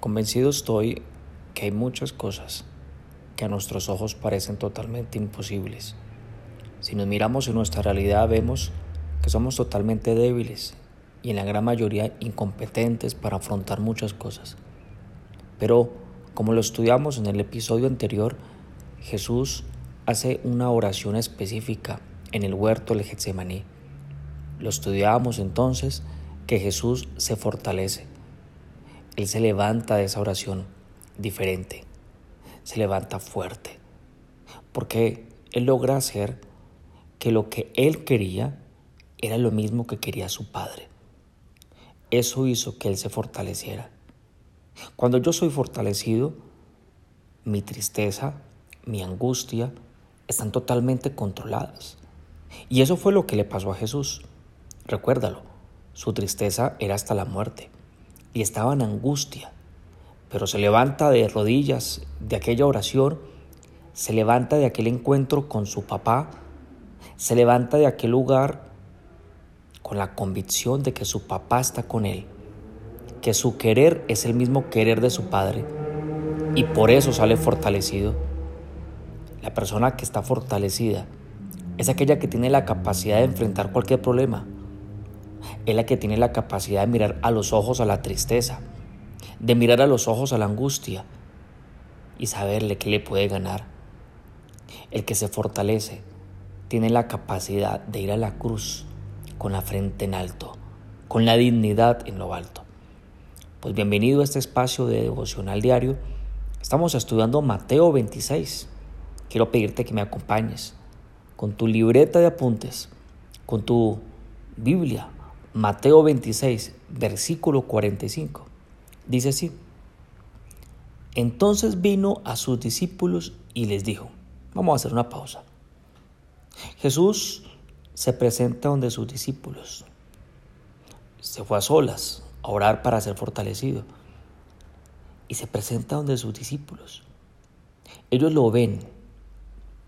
Convencido estoy que hay muchas cosas que a nuestros ojos parecen totalmente imposibles. Si nos miramos en nuestra realidad vemos que somos totalmente débiles y en la gran mayoría incompetentes para afrontar muchas cosas. Pero, como lo estudiamos en el episodio anterior, Jesús hace una oración específica en el huerto del Getsemaní. Lo estudiábamos entonces que Jesús se fortalece él se levanta de esa oración diferente, se levanta fuerte, porque Él logra hacer que lo que Él quería era lo mismo que quería su Padre. Eso hizo que Él se fortaleciera. Cuando yo soy fortalecido, mi tristeza, mi angustia están totalmente controladas. Y eso fue lo que le pasó a Jesús. Recuérdalo, su tristeza era hasta la muerte y estaba en angustia, pero se levanta de rodillas de aquella oración, se levanta de aquel encuentro con su papá, se levanta de aquel lugar con la convicción de que su papá está con él, que su querer es el mismo querer de su padre y por eso sale fortalecido. La persona que está fortalecida es aquella que tiene la capacidad de enfrentar cualquier problema, es la que tiene la capacidad de mirar a los ojos a la tristeza, de mirar a los ojos a la angustia y saberle que le puede ganar. El que se fortalece tiene la capacidad de ir a la cruz con la frente en alto, con la dignidad en lo alto. Pues bienvenido a este espacio de devocional diario. Estamos estudiando Mateo 26. Quiero pedirte que me acompañes con tu libreta de apuntes, con tu Biblia Mateo 26, versículo 45. Dice así. Entonces vino a sus discípulos y les dijo, vamos a hacer una pausa. Jesús se presenta donde sus discípulos. Se fue a solas a orar para ser fortalecido. Y se presenta donde sus discípulos. Ellos lo ven.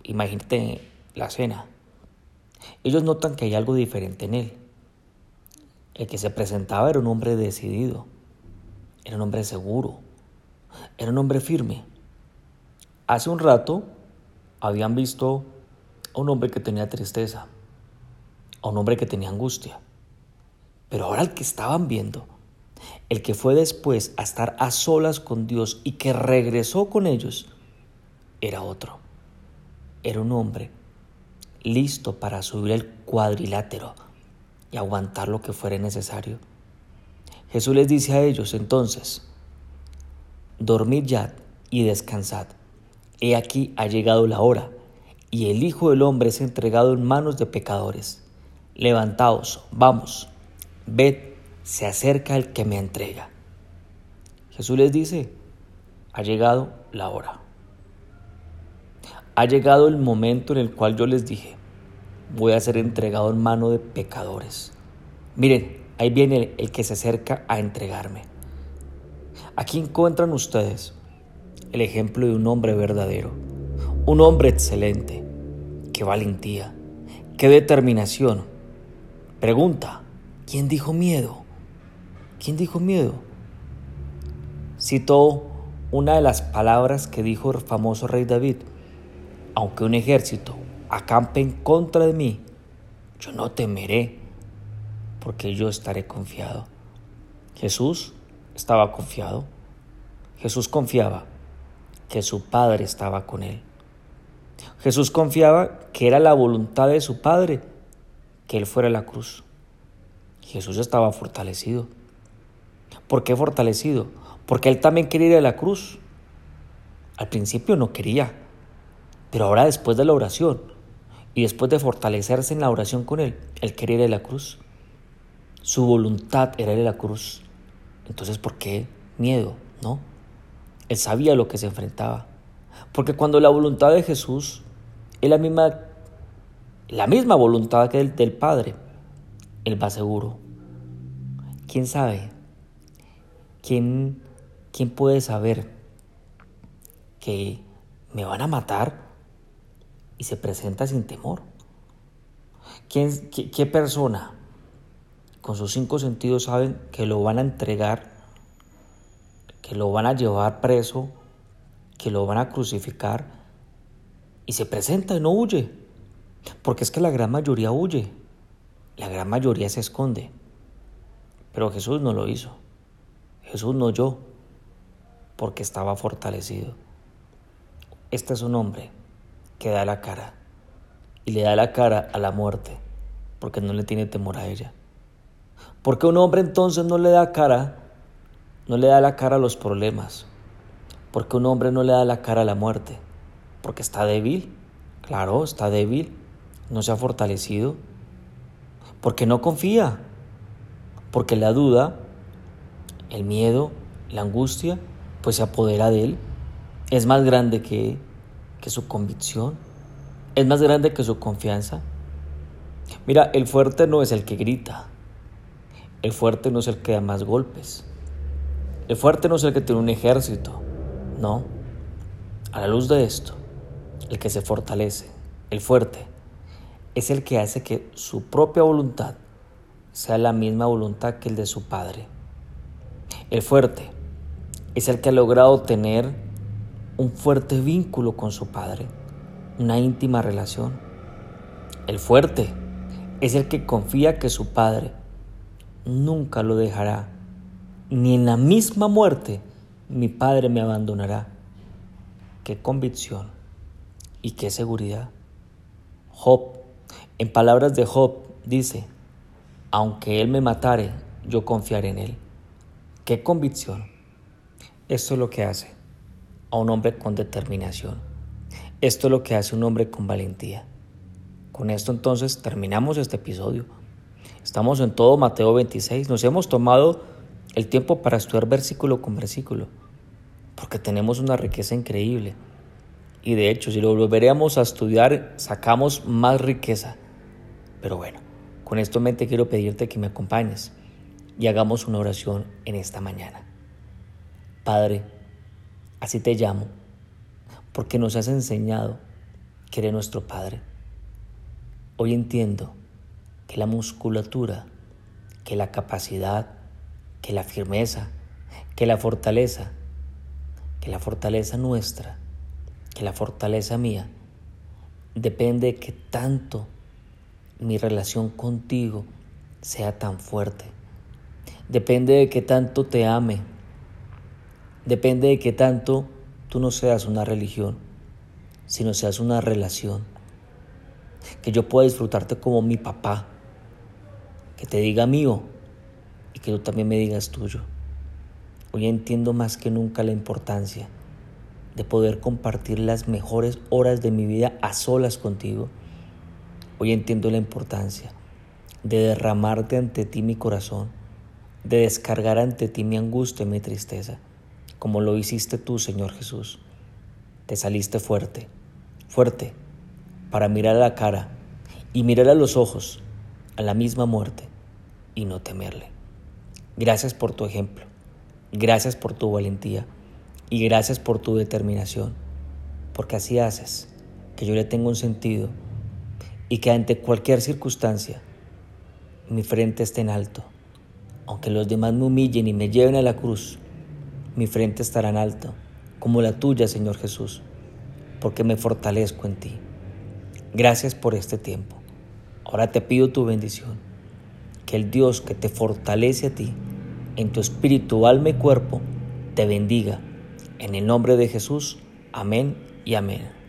Imagínate la cena. Ellos notan que hay algo diferente en él. El que se presentaba era un hombre decidido, era un hombre seguro, era un hombre firme. Hace un rato habían visto a un hombre que tenía tristeza, a un hombre que tenía angustia. Pero ahora el que estaban viendo, el que fue después a estar a solas con Dios y que regresó con ellos, era otro. Era un hombre listo para subir el cuadrilátero y aguantar lo que fuere necesario. Jesús les dice a ellos entonces, dormid ya y descansad. He aquí ha llegado la hora, y el Hijo del Hombre es entregado en manos de pecadores. Levantaos, vamos, ved, se acerca el que me entrega. Jesús les dice, ha llegado la hora. Ha llegado el momento en el cual yo les dije, voy a ser entregado en mano de pecadores. Miren, ahí viene el, que se acerca a entregarme. Aquí encuentran ustedes el ejemplo de un hombre verdadero, un hombre excelente. Qué valentía, qué determinación. Pregunta, ¿quién dijo miedo? ¿Quién dijo miedo? Citó una de las palabras que dijo el famoso rey David, aunque un ejército acampe en contra de mí, yo no temeré, porque yo estaré confiado. Jesús estaba confiado. Jesús confiaba que su Padre estaba con él. Jesús confiaba que era la voluntad de su Padre que Él fuera a la cruz. Jesús estaba fortalecido. ¿Por qué fortalecido? Porque Él también quería ir a la cruz. Al principio no quería, pero ahora después de la oración, y después de fortalecerse en la oración con Él, Él quería ir a la cruz. Su voluntad era ir a la cruz. Entonces, ¿por qué miedo? ¿No? Él sabía lo que se enfrentaba. Porque cuando la voluntad de Jesús es la misma, la misma voluntad que el del Padre, Él va seguro. ¿Quién sabe? ¿Quién, quién puede saber que me van a matar? Y se presenta sin temor. ¿Quién, qué, persona con sus cinco sentidos saben que lo van a entregar, que lo van a llevar preso, que lo van a crucificar, y se presenta y no huye, porque es que la gran mayoría huye, la gran mayoría se esconde, pero Jesús no lo hizo, Jesús no oyó, porque estaba fortalecido. Este es un hombre que da la cara, y le da la cara a la muerte, porque no le tiene temor a ella. Porque un hombre entonces no le da cara, no le da la cara a los problemas. Porque un hombre no le da la cara a la muerte. Porque está débil. Claro, está débil. No se ha fortalecido. Porque no confía. Porque la duda, el miedo, la angustia, pues se apodera de él. Es más grande que, que su convicción. Es más grande que su confianza. Mira, el fuerte no es el que grita. El fuerte no es el que da más golpes. El fuerte no es el que tiene un ejército. No. A la luz de esto, el que se fortalece, el fuerte, es el que hace que su propia voluntad sea la misma voluntad que el de su padre. El fuerte es el que ha logrado tener un fuerte vínculo con su padre, una íntima relación. El fuerte es el que confía que su padre nunca lo dejará, ni en la misma muerte mi Padre me abandonará. Qué convicción y qué seguridad. Job, en palabras de Job, dice, aunque Él me matare, yo confiaré en Él. Qué convicción. Esto es lo que hace a un hombre con determinación. Esto es lo que hace un hombre con valentía. Con esto entonces terminamos este episodio. Estamos en todo Mateo 26. Nos hemos tomado el tiempo para estudiar versículo con versículo, porque tenemos una riqueza increíble. Y de hecho, si lo volveremos a estudiar, sacamos más riqueza. Pero bueno, con esto en mente quiero pedirte que me acompañes y hagamos una oración en esta mañana. Padre, así te llamo, porque nos has enseñado que eres nuestro Padre. Hoy entiendo que la musculatura, que la capacidad, que la firmeza, que la fortaleza, que la fortaleza nuestra, que la fortaleza mía, depende de que tanto mi relación contigo sea tan fuerte. Depende de que tanto te ame. Depende de que tanto tú no seas una religión, sino seas una relación. Que yo pueda disfrutarte como mi papá, que te diga mío y que tú también me digas tuyo. Hoy entiendo más que nunca la importancia de poder compartir las mejores horas de mi vida a solas contigo. Hoy entiendo la importancia de derramarte ante ti mi corazón, de descargar ante ti mi angustia y mi tristeza, como lo hiciste tú, Señor Jesús. Te saliste fuerte, fuerte, para mirar a la cara y mirar a los ojos, a la misma muerte, y no temerle. Gracias por tu ejemplo, gracias por tu valentía y gracias por tu determinación, porque así haces que yo le tenga un sentido y que ante cualquier circunstancia mi frente esté en alto. Aunque los demás me humillen y me lleven a la cruz, mi frente estará en alto, como la tuya, Señor Jesús, porque me fortalezco en ti. Gracias por este tiempo. Ahora te pido tu bendición que el Dios que te fortalece a ti en tu espíritu, alma y cuerpo, te bendiga. En el nombre de Jesús, amén y amén.